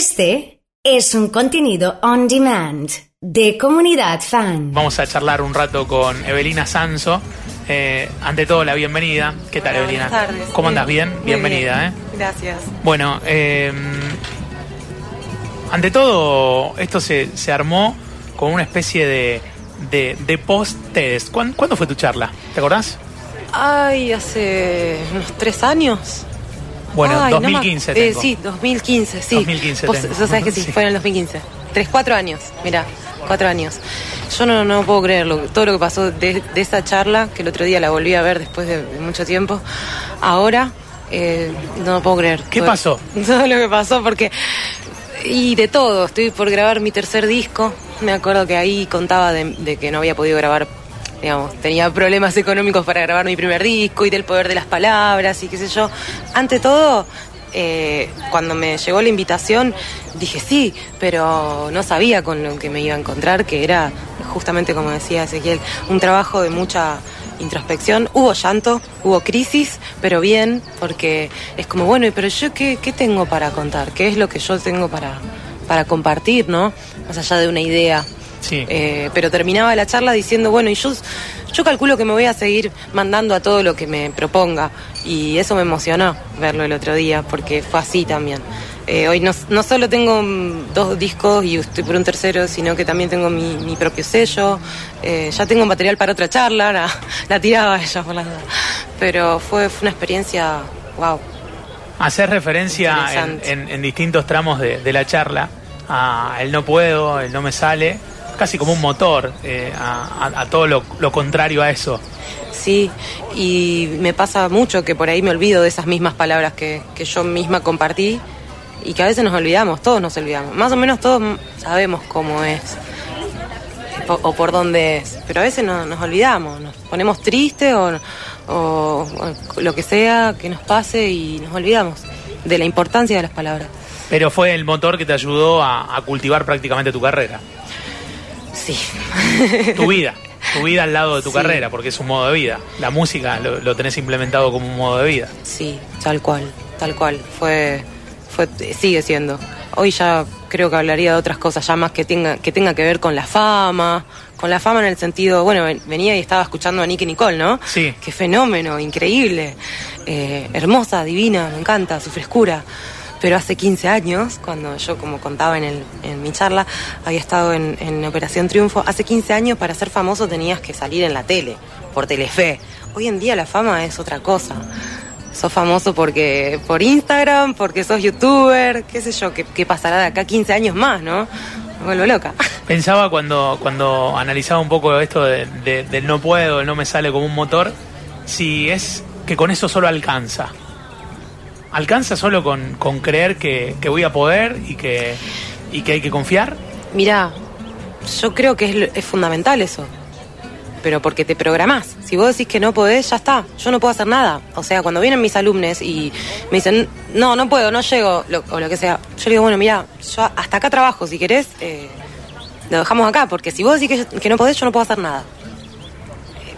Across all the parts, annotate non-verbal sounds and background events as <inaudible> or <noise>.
Este es un contenido on demand de comunidad fan. Vamos a charlar un rato con Evelina Sanso. Eh, ante todo, la bienvenida. ¿Qué tal, Hola, Evelina? buenas tardes. ¿Cómo andas? ¿Bien? Muy Bienvenida, bien. ¿eh? Gracias. Bueno, eh, ante todo, esto se, se armó con una especie de, de, de post-test. ¿Cuán- ¿Cuándo, fue tu charla? ¿Te acordás? Ay, hace unos tres años. Bueno, Ay, no me 2015 eh, tengo. sí, 2015, sí. 2015 Vos, tengo. sabés que sí, Sí. fue en el 2015. Tres, cuatro años, mira, cuatro años. Yo no, no puedo creerlo, todo lo que pasó de, de esa charla, que el otro día la volví a ver después de mucho tiempo, ahora eh, no lo puedo creer. ¿Qué Todo- pasó? <laughs> Todo lo que pasó, porque... Y de todo, estoy por grabar mi tercer disco. Me acuerdo que ahí contaba de, de que no había podido grabar, digamos, tenía problemas económicos para grabar mi primer disco y del poder de las palabras y qué sé yo. Ante todo, eh, cuando me llegó la invitación, dije sí, pero no sabía con lo que me iba a encontrar, que era justamente como decía Ezequiel, un trabajo de mucha introspección. Hubo llanto, hubo crisis, pero bien, porque es como, bueno, pero yo qué, qué tengo para contar, qué es lo que yo tengo para, para compartir, ¿no? Más allá de una idea. Sí. Eh, pero terminaba la charla diciendo, bueno, y yo, yo calculo que me voy a seguir mandando a todo lo que me proponga. Y eso me emocionó verlo el otro día, porque fue así también. Eh, hoy no, no solo tengo mm, dos discos y estoy por un tercero, sino que también tengo mi, mi propio sello. Eh, ya tengo material para otra charla, la, <laughs> la tiraba ella por las. Pero fue, fue una experiencia, wow. Hacer referencia en, Interesante. en- en distintos tramos de, de la charla a el no puedo, el no me sale, casi como un motor, eh, a, a- a todo lo, lo contrario a eso. Sí, y me pasa mucho que por ahí me olvido de esas mismas palabras que, que yo misma compartí y que a veces nos olvidamos, todos nos olvidamos. Más o menos todos sabemos cómo es o por dónde es, pero a veces no- nos olvidamos, nos ponemos tristes o, o- o lo que sea que nos pase y nos olvidamos de la importancia de las palabras. Pero fue el motor que te ayudó a, a cultivar prácticamente tu carrera, Sí. tu vida, tu vida al lado de tu Sí. carrera, porque es un modo de vida. La música lo, lo tenés implementado como un modo de vida. Sí, tal cual, tal cual. Fue, fue, sigue siendo. Hoy ya creo que hablaría de otras cosas, ya más que tenga, que tenga que ver con la fama, con la fama en el sentido, bueno, ven- venía y estaba escuchando a Nicky Nicole, ¿no? Sí. Qué fenómeno, increíble, eh, hermosa, divina, me encanta su frescura. Pero hace 15 años, cuando yo, como contaba en, el, en mi charla, había estado en, en Operación Triunfo, hace 15 años para ser famoso tenías que salir en la tele, por Telefe. Hoy en día la fama es otra cosa. Sos famoso porque por Instagram, porque sos youtuber, qué sé yo, qué, pasará de acá 15 años más, ¿no? Vuelvo loca. <laughs> Pensaba cuando, cuando analizaba un poco esto de- de- del no puedo, el no me sale como un motor, si es que con eso solo alcanza. ¿Alcanza solo con, con creer que, que voy a poder y que, y que hay que confiar? Mira, yo creo que es, es fundamental eso. Pero porque te programás. Si vos decís que no podés, ya está. Yo no puedo hacer nada. O sea, cuando vienen mis alumnos y me dicen, no, no puedo, no llego, lo- o lo que sea, yo le digo, bueno, mira, yo hasta acá trabajo. Si querés, eh, lo dejamos acá. Porque si vos decís que, que no podés, yo no puedo hacer nada.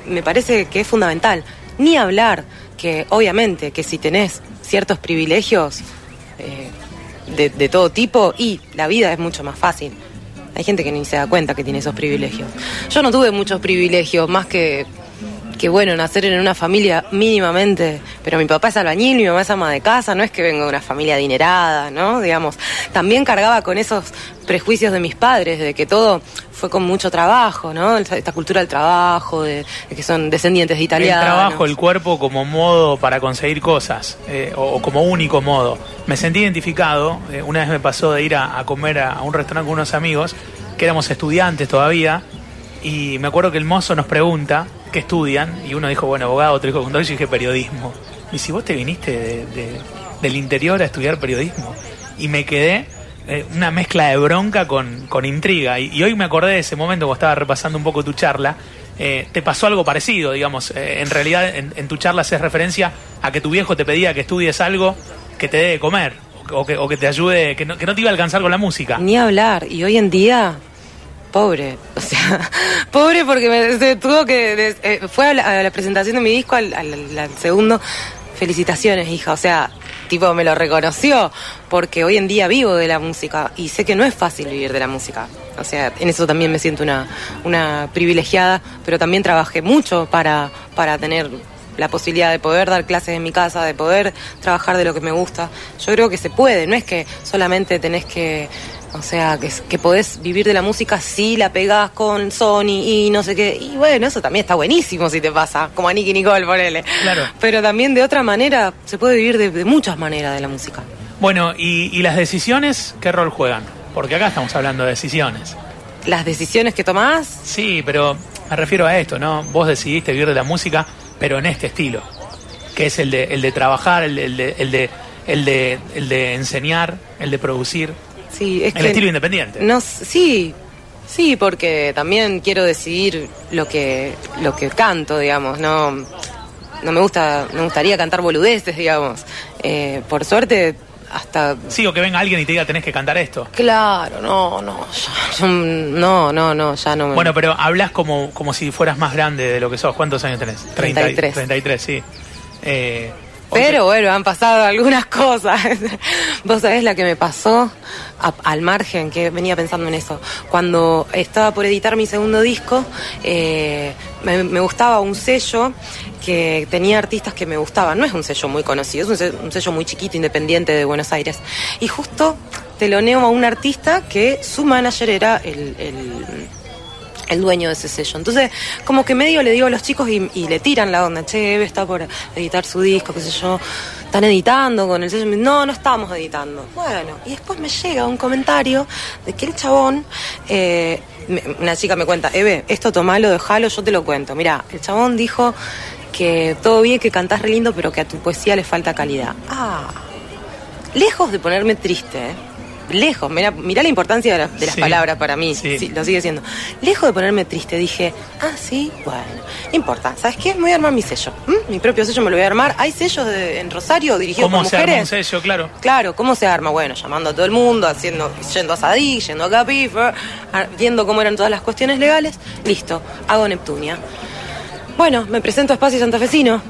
Eh, Me parece que es fundamental. Ni hablar que, obviamente, que si tenés ciertos privilegios eh, de, todo tipo, y la vida es mucho más fácil. Hay gente que ni se da cuenta que tiene esos privilegios. Yo no tuve muchos privilegios, más que, que bueno, nacer en una familia mínimamente, pero mi papá es albañil, mi mamá es ama de casa, no es que vengo de una familia adinerada, ¿no? Digamos, también cargaba con esos prejuicios de mis padres, de que todo fue con mucho trabajo, ¿no? Esta cultura del trabajo, de, de que son descendientes de italianos. El trabajo, el cuerpo como modo para conseguir cosas, eh, o, o como único modo. Me sentí identificado, eh, una vez me pasó de ir a, a comer a, a un restaurante con unos amigos, que éramos estudiantes todavía, y me acuerdo que el mozo nos pregunta qué estudian, y uno dijo, bueno, abogado, otro dijo contador, y yo dije periodismo. Y si vos te viniste de- de- del interior a estudiar periodismo, y me quedé eh, una mezcla de bronca con, con intriga. Y, hoy me acordé de ese momento cuando estaba repasando un poco tu charla. eh, te pasó algo parecido, digamos. eh, en realidad, en, en tu charla haces referencia a que tu viejo te pedía que estudies algo que te dé de comer. O que, o que te ayude, que no, que no te iba a alcanzar con la música. Ni hablar. Y hoy en día, pobre. O sea, <laughs> pobre porque me, tuvo que. fue a la, a la presentación de mi disco, al segundo. Felicitaciones, hija. O sea, tipo me lo reconoció, porque hoy en día vivo de la música y sé que no es fácil vivir de la música. O sea, en eso también me siento una, una privilegiada, pero también trabajé mucho para, para tener la posibilidad de poder dar clases en mi casa, de poder trabajar de lo que me gusta. Yo creo que se puede, no es que solamente tenés que o sea, que, que podés vivir de la música si la pegás con Sony y no sé qué. Y bueno, eso también está buenísimo si te pasa, como a Nicky Nicole, ponele. Claro. Pero también de otra manera, se puede vivir de, de muchas maneras de la música. Bueno, y, y las decisiones, ¿qué rol juegan? Porque acá estamos hablando de decisiones. Las decisiones que tomás, Sí, pero me refiero a esto, ¿no? Vos decidiste vivir de la música, pero en este estilo, que es el de, el de trabajar, el de, el de, el de, el de, el de enseñar, el de producir, sí, es el que... estilo independiente. No, sí, sí, porque también quiero decidir lo que, lo que canto, digamos, no, no me gusta, me gustaría cantar boludeces, digamos. Eh, por suerte, hasta Sí, o que venga alguien y te diga tenés que cantar esto. Claro, no, no, ya- no, no, no, ya no me... Bueno, pero hablas como, como si fueras más grande de lo que sos. ¿Cuántos años tenés? 30 y- 33. 33, sí. Eh, Pero bueno, han pasado algunas cosas. <laughs> Vos sabés la que me pasó a- al margen, que venía pensando en eso. Cuando estaba por editar mi segundo disco, eh, me, me gustaba un sello que tenía artistas que me gustaban. No es un sello muy conocido, es un sello, un sello muy chiquito, independiente de Buenos Aires. Y justo teloneo a un artista que su manager era el- el el dueño de ese sello. Entonces, como que medio le digo a los chicos y, le tiran la onda, che, Eve está por editar su disco, qué sé yo, están editando con el sello. No, no estamos editando. Bueno, y después me llega un comentario de que el chabón, eh, una chica me cuenta, Eve, esto tomalo, dejalo, yo te lo cuento. Mira, el chabón dijo que todo bien, que cantás re lindo, pero que a tu poesía le falta calidad. Ah, lejos de ponerme triste, ¿eh? Lejos, mirá, mirá la importancia de, la- de las Sí. palabras para mí, Sí. sí, lo sigue siendo. Lejos de ponerme triste, dije, ah, sí, bueno, no importa, ¿sabes qué? Me voy a armar mi sello, ¿m? mi propio sello me lo voy a armar. Hay sellos de- en Rosario dirigidos ¿Cómo por se arma un mujeres. sello? Claro. Claro, ¿cómo se arma? Bueno, llamando a todo el mundo, haciendo, yendo a Sadik, yendo a Capifer, a- viendo cómo eran todas las cuestiones legales. Listo, hago Neptunia. Bueno, me presento a Espacio Santafesino,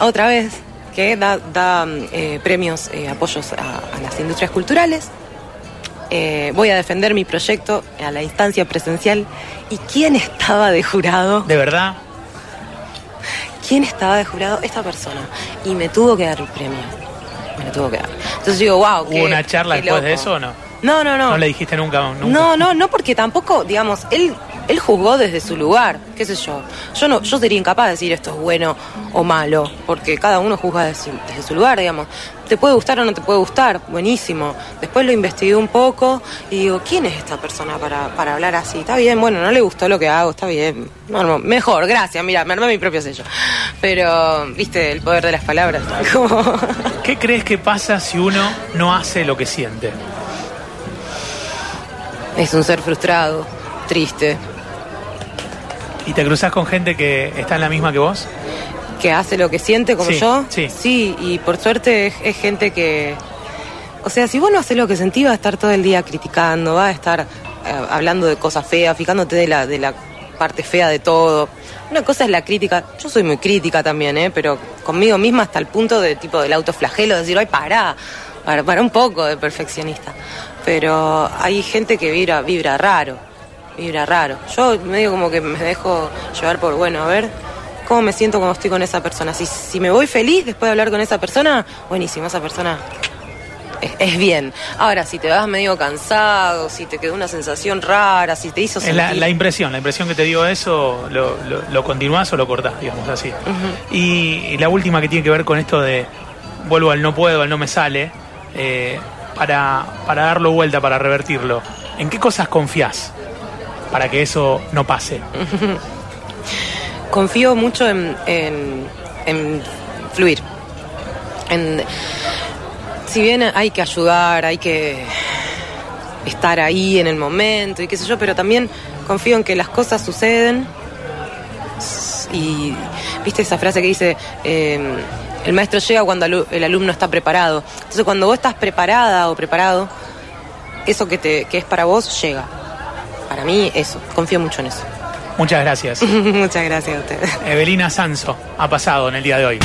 otra vez, que da, da, mm, eh, premios, eh, apoyos a, a las industrias culturales. Eh, voy a defender mi proyecto a la instancia presencial. ¿Y quién estaba de jurado? ¿De verdad? ¿Quién estaba de jurado? Esta persona. Y me tuvo que dar el premio. Me lo tuvo que dar. Entonces digo, wow. ¿Hubo una charla después de eso o no? No, no, no. No le dijiste nunca, nunca. No, no, no, porque tampoco, digamos, él, él juzgó desde su lugar, qué sé yo. Yo no, yo sería incapaz de decir esto es bueno o malo, porque cada uno juzga desde su, desde su lugar, digamos. Te puede gustar o no te puede gustar, buenísimo. Después lo investigué un poco y digo, ¿quién es esta persona para, para hablar así? Está bien, bueno, no le gustó lo que hago, está bien. No, no, mejor, gracias, mira, me armé mi propio sello. Pero, viste, el poder de las palabras. <laughs> Como... ¿Qué crees que pasa si uno no hace lo que siente? Es un ser frustrado, triste, ¿Y te cruzas con gente que está en la misma que vos? que hace lo que siente como Sí, yo. sí. y por suerte es, es gente que. O sea, si vos no haces lo que sentís, va a estar todo el día criticando, va a estar eh, hablando de cosas feas, fijándote de la, de la parte fea de todo. Una cosa es la crítica, yo soy muy crítica también, ¿eh? pero conmigo misma hasta el punto de tipo del autoflagelo, de decir, ay, pará, para, para un poco de perfeccionista. Pero hay gente que vibra, vibra raro, vibra raro. Yo medio como que me dejo llevar por, bueno, a ver, cómo me siento cuando estoy con esa persona. Si, si me voy feliz después de hablar con esa persona, buenísimo, esa persona es, es bien. Ahora, si te vas medio cansado, si te quedó una sensación rara, si te hizo sentir... la, la impresión, la impresión que te dio eso, lo, lo, lo continuás o lo cortás, digamos así. y, y la última que tiene que ver con esto de vuelvo al no puedo, al no me sale, eh, para, para darlo vuelta, para revertirlo. ¿En qué cosas confías para que eso no pase? <laughs> Confío mucho en, en- fluir. Si bien hay que ayudar, hay que estar ahí en el momento y qué sé yo, pero también confío en que las cosas suceden. Y viste esa frase que dice, eh, el maestro llega cuando el alumno está preparado. Entonces cuando vos estás preparada o preparado, eso que, te, que es para vos llega. Para mí eso, confío mucho en eso. Muchas gracias. <laughs> Muchas gracias a ustedes. Evelina Sanso ha pasado en el día de hoy.